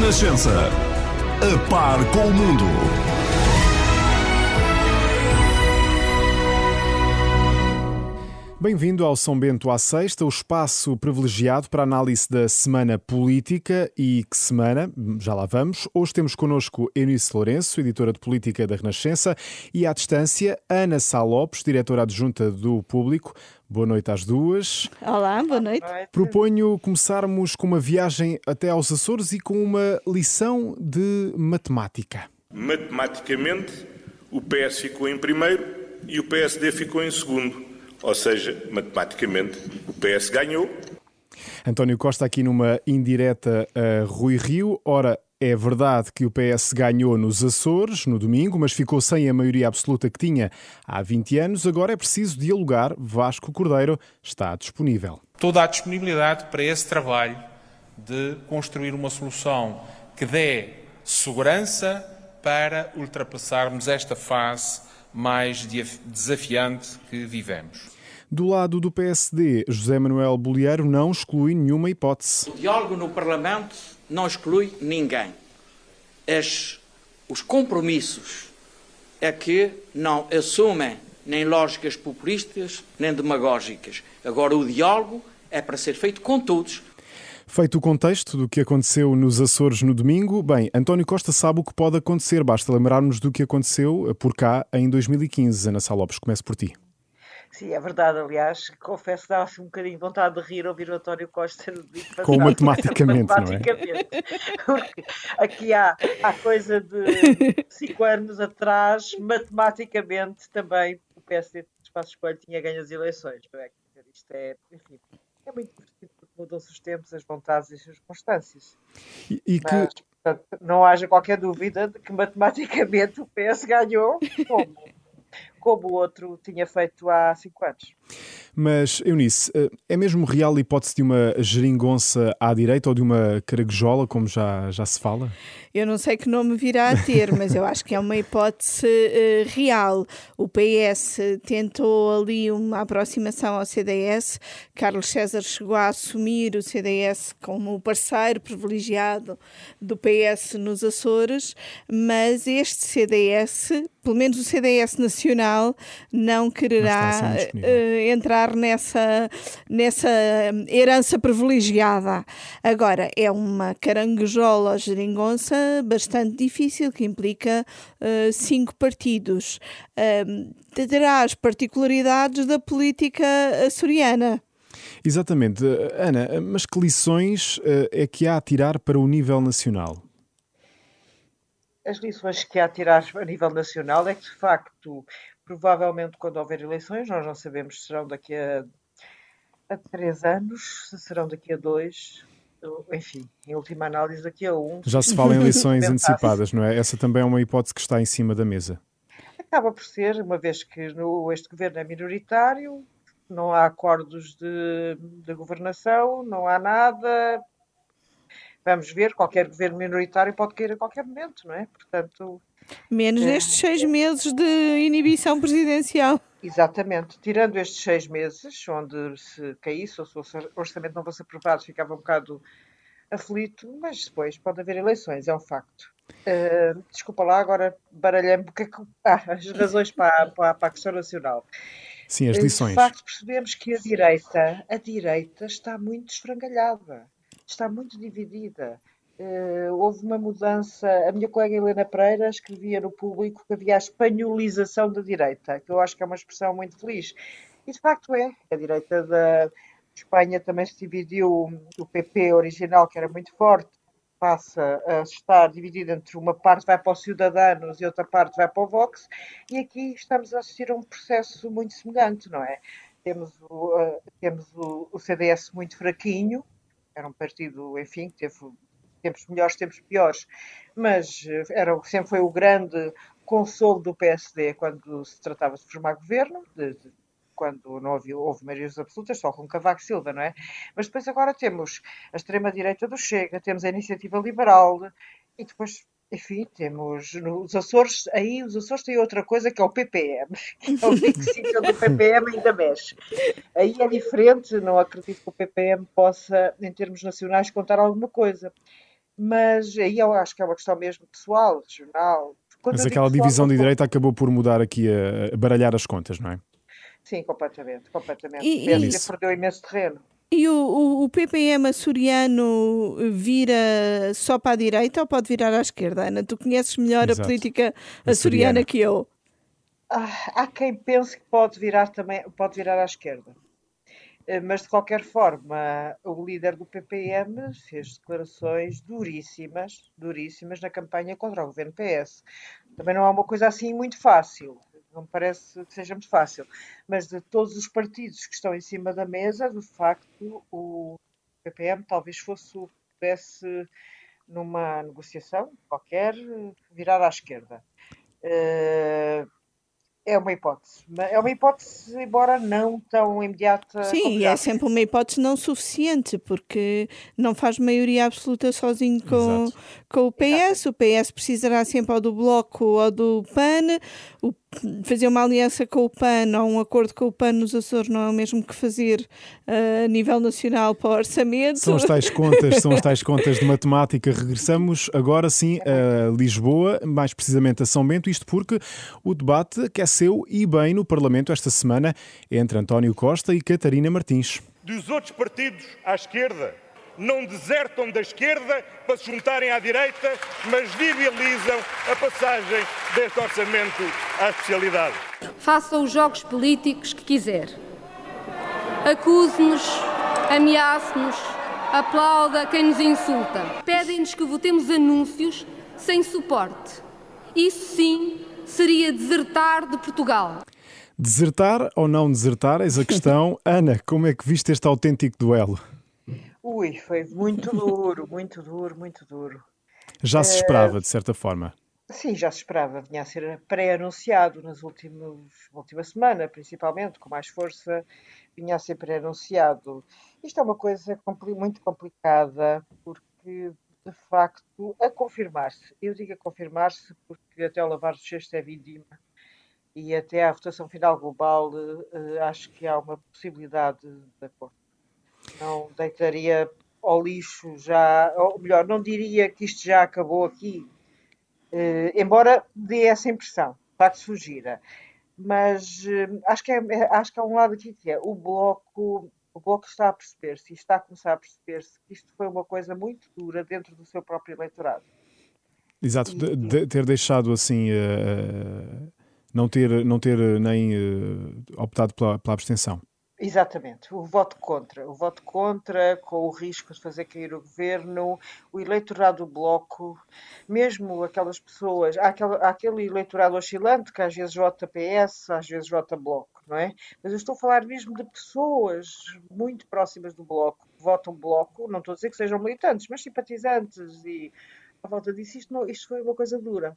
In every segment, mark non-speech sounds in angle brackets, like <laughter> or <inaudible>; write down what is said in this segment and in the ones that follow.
Renascença. A par com o mundo. Bem-vindo ao São Bento à Sexta, o espaço privilegiado para análise da semana política. E que semana? Já lá vamos. Hoje temos connosco Eunice Lourenço, editora de política da Renascença, e à distância, Ana Sá Lopes, diretora adjunta do Público. Boa noite às duas. Olá, boa noite. Proponho começarmos com uma viagem até aos Açores e com uma lição de matemática. Matematicamente, o PS ficou em primeiro e o PSD ficou em segundo. Ou seja, matematicamente, o PS ganhou. António Costa aqui numa indireta a Rui Rio. Ora, é verdade que o PS ganhou nos Açores no domingo, mas ficou sem a maioria absoluta que tinha há 20 anos. Agora é preciso dialogar. Vasco Cordeiro está disponível. Toda a disponibilidade para esse trabalho de construir uma solução que dê segurança para ultrapassarmos esta fase mais desafiante que vivemos. Do lado do PSD, José Manuel Bolieiro não exclui nenhuma hipótese. O diálogo no Parlamento não exclui ninguém. As, os compromissos é que não assumem nem lógicas populistas nem demagógicas. Agora, o diálogo é para ser feito com todos, Feito o contexto do que aconteceu nos Açores no domingo, bem, António Costa sabe o que pode acontecer, basta lembrarmos do que aconteceu por cá em 2015. Ana Sá Lopes, começo por ti. Sim, é verdade, aliás, confesso que dava-se um bocadinho de vontade de rir ouvir o António Costa Com matematicamente, matematicamente, não é? Porque aqui há, há coisa de cinco anos atrás, matematicamente também o PSD de Espaço Escolho tinha ganho as eleições, não é? Isto é, enfim, é muito divertido mudam-se os tempos, as vontades e as circunstâncias. E, e que... Mas, portanto, não haja qualquer dúvida de que matematicamente o PS ganhou como, como o outro tinha feito há cinco anos. Mas, Eunice, eh, é mesmo real a hipótese de uma geringonça à direita ou de uma caragujola, como já, já se fala? Eu não sei que nome virá a ter, <laughs> mas eu acho que é uma hipótese uh, real. O PS tentou ali uma aproximação ao CDS. Carlos César chegou a assumir o CDS como parceiro privilegiado do PS nos Açores, mas este CDS, pelo menos o CDS nacional, não quererá uh, entrar nessa, nessa herança privilegiada. Agora, é uma caranguejola geringonça bastante difícil, que implica uh, cinco partidos. Uh, terá as particularidades da política açoriana. Exatamente. Ana, mas que lições é que há a tirar para o nível nacional? As lições que há a tirar a nível nacional é que, de facto, provavelmente quando houver eleições, nós não sabemos se serão daqui a, a três anos, se serão daqui a dois, enfim, em última análise, daqui a um. Já se fala em eleições <laughs> antecipadas, não é? Essa também é uma hipótese que está em cima da mesa. Acaba por ser, uma vez que no, este governo é minoritário, não há acordos de, de governação, não há nada. Vamos ver, qualquer governo minoritário pode cair a qualquer momento, não é? Portanto. Menos é, nestes seis meses de inibição presidencial. Exatamente. Tirando estes seis meses, onde se caísse ou se o orçamento não fosse aprovado, ficava um bocado aflito, mas depois pode haver eleições, é um facto. Uh, desculpa lá, agora baralhei-me porque que, <laughs> ah, as razões para, para, para, a questão nacional. Sim, as lições. De facto, percebemos que a direita, a direita está muito esfrangalhada, está muito dividida. Uh, houve uma mudança. A minha colega Helena Pereira escrevia no público que havia a espanholização da direita, que eu acho que é uma expressão muito feliz. E de facto é. A direita da Espanha também se dividiu. O PP original, que era muito forte, passa a estar dividido entre uma parte vai para os Ciudadanos e outra parte vai para o Vox. E aqui estamos a assistir a um processo muito semelhante, não é? Temos o, uh, temos o, o CDS muito fraquinho, era um partido, enfim, que teve tempos melhores, tempos piores, mas eh, era, sempre foi o grande consolo do PSD quando se tratava de formar governo, de, de, quando não houve, houve maiorias absolutas, só com Cavaco Silva, não é? Mas depois agora temos a extrema-direita do Chega, temos a iniciativa liberal e depois enfim, temos nos Açores, aí os Açores têm outra coisa que é o PPM, <laughs> é o fixível do PPM ainda mexe. Aí é diferente, não acredito que o PPM possa, em termos nacionais, contar alguma coisa mas aí eu acho que é uma questão mesmo pessoal, regional. Quando mas aquela pessoal, divisão de direita acabou por mudar aqui, a, a baralhar as contas, não é? Sim, completamente, completamente. E, e perdeu imenso terreno. E o, o, o, PPM açoriano vira só para a direita ou pode virar à esquerda? Ana, tu conheces melhor Exato. a política açoriana, açoriana que eu. Ah, há quem pense que pode virar também, pode virar à esquerda. Eh, mas de qualquer forma, o líder do PPM fez declarações duríssimas, duríssimas na campanha contra o governo PS. Também não é uma coisa assim muito fácil não me parece que seja muito fácil. Mas de todos os partidos que estão em cima da mesa, de facto, o PPM talvez fosse o que pudesse, numa negociação qualquer, virar à esquerda. Uh, é uma hipótese. É uma hipótese, embora não tão imediata. Sim, é sempre uma hipótese não suficiente, porque não faz maioria absoluta sozinho com, com o PS. Exato. O PS precisará sempre ou do Bloco ou do PAN. O fazer uma aliança com o PAN ou um acordo com o PAN nos Açores não é o mesmo que fazer uh, a nível nacional para o orçamento. São as tais contas, são as <laughs> tais contas de matemática. Regressamos agora sim a Lisboa, mais precisamente a São Bento, isto porque o debate aqueceu e bem no Parlamento esta semana entre António Costa e Catarina Martins. Dos outros partidos à esquerda, não desertam da esquerda para se juntarem à direita, mas viabilizam a passagem deste orçamento à especialidade. Faça os jogos políticos que quiser. Acuse-nos, ameace-nos, aplauda quem nos insulta. Pedem-nos que votemos anúncios sem suporte. Isso sim seria desertar de Portugal. Desertar ou não desertar, eis a questão. <laughs> Ana, como é que viste este autêntico duelo? Ui, foi muito duro, muito duro, muito duro. Já se esperava, de certa forma. Sim, já se esperava. Vinha a ser pré-anunciado nas últimas, última semana, principalmente, com mais força, vinha a ser pré-anunciado. Isto é uma coisa muito complicada, porque, de facto, a confirmar-se, eu digo a confirmar-se porque até o lavar do cesto é vindima, e até à votação final global, uh, acho que há uma possibilidade de acordo não deitaria ao lixo já, ou melhor, não diria que isto já acabou aqui, eh, embora dê essa impressão, de facto surgira. Mas eh, acho, que é, é, acho que há um lado aqui que é o bloco. O Bloco está a perceber-se e está a começar a perceber-se que isto foi uma coisa muito dura dentro do seu próprio eleitorado. Exato, e, de, ter deixado assim, uh, não, ter, não ter nem uh, optado pela, pela abstenção. Exatamente, o voto contra. O voto contra, com o risco de fazer cair o governo, o eleitorado do Bloco, mesmo aquelas pessoas, há aquele, aquele eleitorado oscilante que às vezes vota PS, às vezes vota Bloco, não é? Mas eu estou a falar mesmo de pessoas muito próximas do Bloco, votam Bloco, não estou a dizer que sejam militantes, mas simpatizantes e à volta disso, isto, não, isto foi uma coisa dura.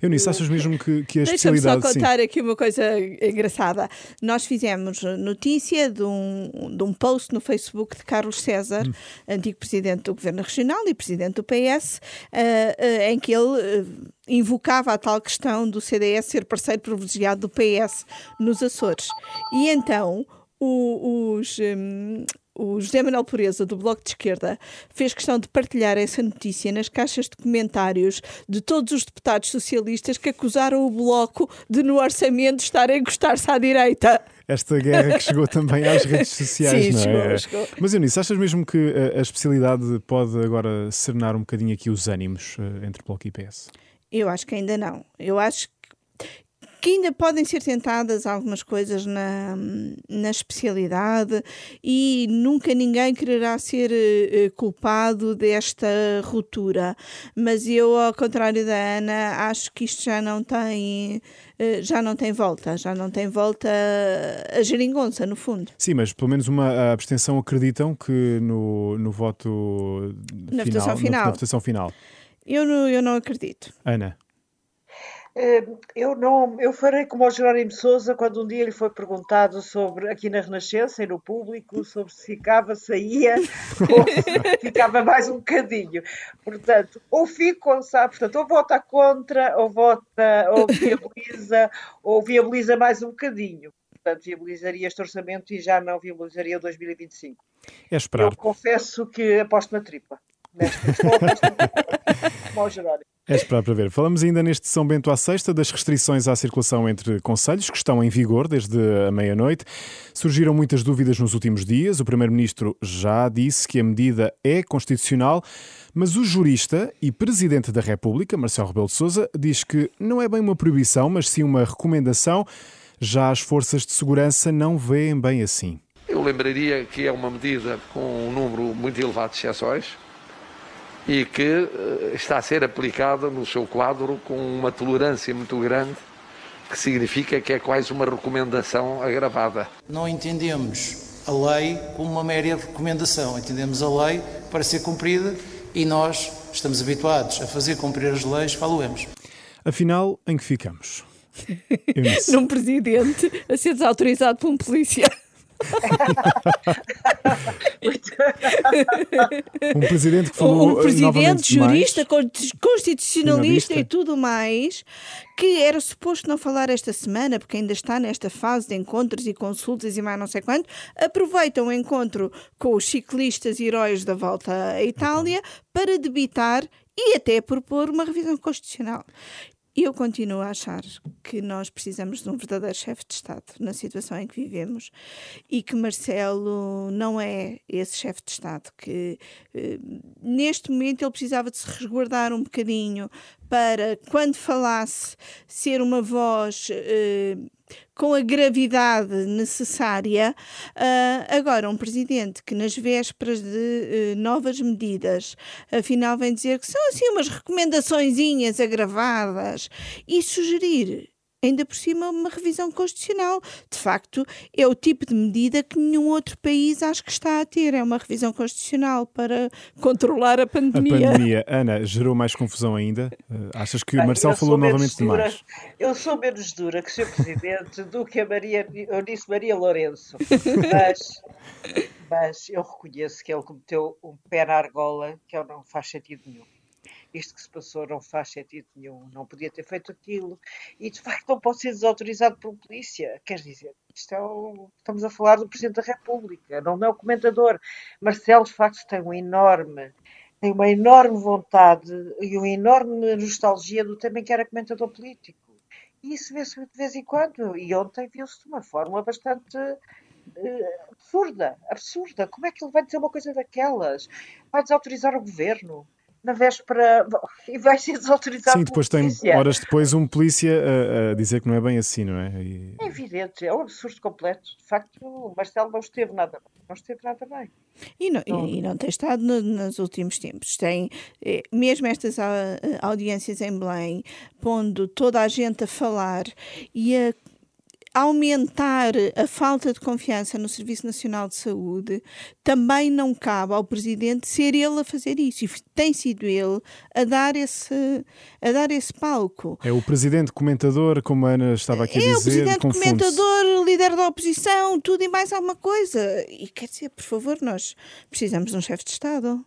Eu nisso achas mesmo que, que a especialidade... Deixa-me só contar sim. aqui uma coisa engraçada. Nós fizemos notícia de um, de um post no Facebook de Carlos César, hum. antigo presidente do Governo Regional e presidente do PS, uh, uh, em que ele uh, invocava a tal questão do CDS ser parceiro privilegiado do PS nos Açores. E então o, os, um, o José Manuel Pureza, do Bloco de Esquerda, fez questão de partilhar essa notícia nas caixas de comentários de todos os deputados socialistas que acusaram o Bloco de, no orçamento, estar a encostar-se à direita. Esta guerra que chegou também às <laughs> redes sociais, Sim, não é? Chegou, chegou. Mas Eunice, achas mesmo que a, a especialidade pode agora serenar um bocadinho aqui os ânimos uh, entre Bloco e PS? Eu acho que ainda não. Eu acho que ainda podem ser tentadas algumas coisas na, na especialidade e nunca ninguém quererá ser uh, culpado desta ruptura. Mas eu, ao contrário da Ana, acho que isto já não tem. Uh, já não tem volta, já não tem volta a geringonça, no fundo. Sim, mas pelo menos uma abstenção acreditam que no, no voto na final, votação final. Na, na votação final. Eu não, eu não acredito. Ana. Eh, eu não, eu farei como o Jerónimo Souza quando um dia lhe foi perguntado sobre aqui na Renascença e no público sobre se ficava, saía <laughs> ou se ficava mais um bocadinho. Portanto, ou fico, sabe, portanto, ou vota contra, ou vota, ou viabiliza, ou viabiliza mais um bocadinho. Portanto, viabilizaria este orçamento e já não viabilizaria o 2025. É esperar. Eu confesso que aposto na tripla nesta questão, <laughs> como ao Jerónimo. É esperar para ver. Falamos ainda neste São Bento à Sexta das restrições à circulação entre conselhos, que estão em vigor desde a meia-noite. Surgiram muitas dúvidas nos últimos dias. O Primeiro-Ministro já disse que a medida é constitucional, mas o jurista e Presidente da República, Marcelo Rebelo de Sousa, diz que não é bem uma proibição, mas sim uma recomendação. Já as forças de segurança não veem bem assim. Eu lembraria que é uma medida com um número muito elevado de exceções e que eh, está a ser aplicada no seu quadro com uma tolerância muito grande, que significa que é quase uma recomendação agravada. Não entendemos a lei como uma mera recomendação, entendemos a lei para ser cumprida e nós estamos habituados a fazer cumprir as leis, faluemos. Afinal, em que ficamos? <laughs> Num presidente a ser desautorizado por um polícia. <laughs> um presidente que falou um presidente jurista, mais, constitucionalista e tudo mais, que era suposto não falar esta semana, porque ainda está nesta fase de encontros e consultas e mais não sei quanto, aproveita o encontro com os ciclistas heróis da volta à Itália para debitar e até propor uma revisão constitucional. Eu continuo a achar que nós precisamos de um verdadeiro chefe de Estado na situação em que vivemos e que Marcelo não é esse chefe de Estado, que eh, neste momento ele precisava de se resguardar um bocadinho para, quando falasse, ser uma voz eh, com a gravidade necessária. Uh, agora, um presidente que nas vésperas de uh, novas medidas, afinal vem dizer que são assim umas recomendaçõezinhas agravadas e sugerir ainda por cima uma revisão constitucional. De facto, é o tipo de medida que nenhum outro país acho que está a ter. É uma revisão constitucional para controlar a pandemia. A pandemia, Ana, gerou mais confusão ainda? Uh, achas que o Marcelo falou novamente dura, demais? Eu sou menos dura que o Sr. Presidente do que a Maria, eu disse Maria Lourenço. <laughs> Mas, mas eu reconheço que ele cometeu um pé na argola que não faz sentido nenhum isto que se passou não faz sentido nenhum, não podia ter feito aquilo, e de facto não pode ser desautorizado por polícia. Quer dizer, isto é o, estamos a falar do Presidente da República, não é o comentador. Marcelo, de facto, tem um enorme, tem uma enorme vontade e uma enorme nostalgia do também que era comentador político. E isso vê-se de vez em quando, e ontem viu-se de uma forma bastante uh, absurda, absurda. Como é que ele vai dizer uma coisa daquelas? Vai desautorizar o governo? Na véspera <laughs> e vai ser desautorizado. Sim, depois tem horas depois um polícia a, a, dizer que não é bem assim, não é? E... É evidente, é um absurdo completo. De facto, o Marcelo não esteve nada bem. Não esteve nada bem. E não, não. E, não tem estado no, nos últimos tempos. Tem, eh, mesmo estas audiências em Belém, pondo toda a gente a falar e a aumentar a falta de confiança no Serviço Nacional de Saúde, também não cabe ao Presidente ser ele a fazer isso. E tem sido ele a dar esse, a dar esse palco. É o Presidente comentador, como a Ana estava aqui a dizer. É o Presidente comentador, líder da oposição, tudo e mais alguma coisa. E quer dizer, por favor, nós precisamos de um chefe de Estado.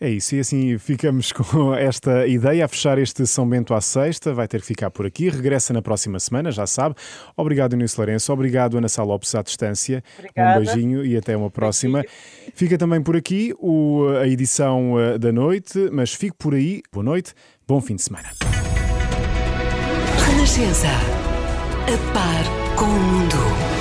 É isso, e assim ficamos <laughs> com esta ideia a fechar este São Bento à sexta. Vai ter que ficar por aqui. Regressa na próxima semana, já sabe. Obrigado, Inês Lourenço. Obrigado, Ana Sá Lopes, à distância. Obrigada. Um beijinho e até uma próxima. Fica também por aqui o, a edição eh, da noite, mas fico por aí. Boa noite, bom fim de semana. Renascença. A par com o mundo.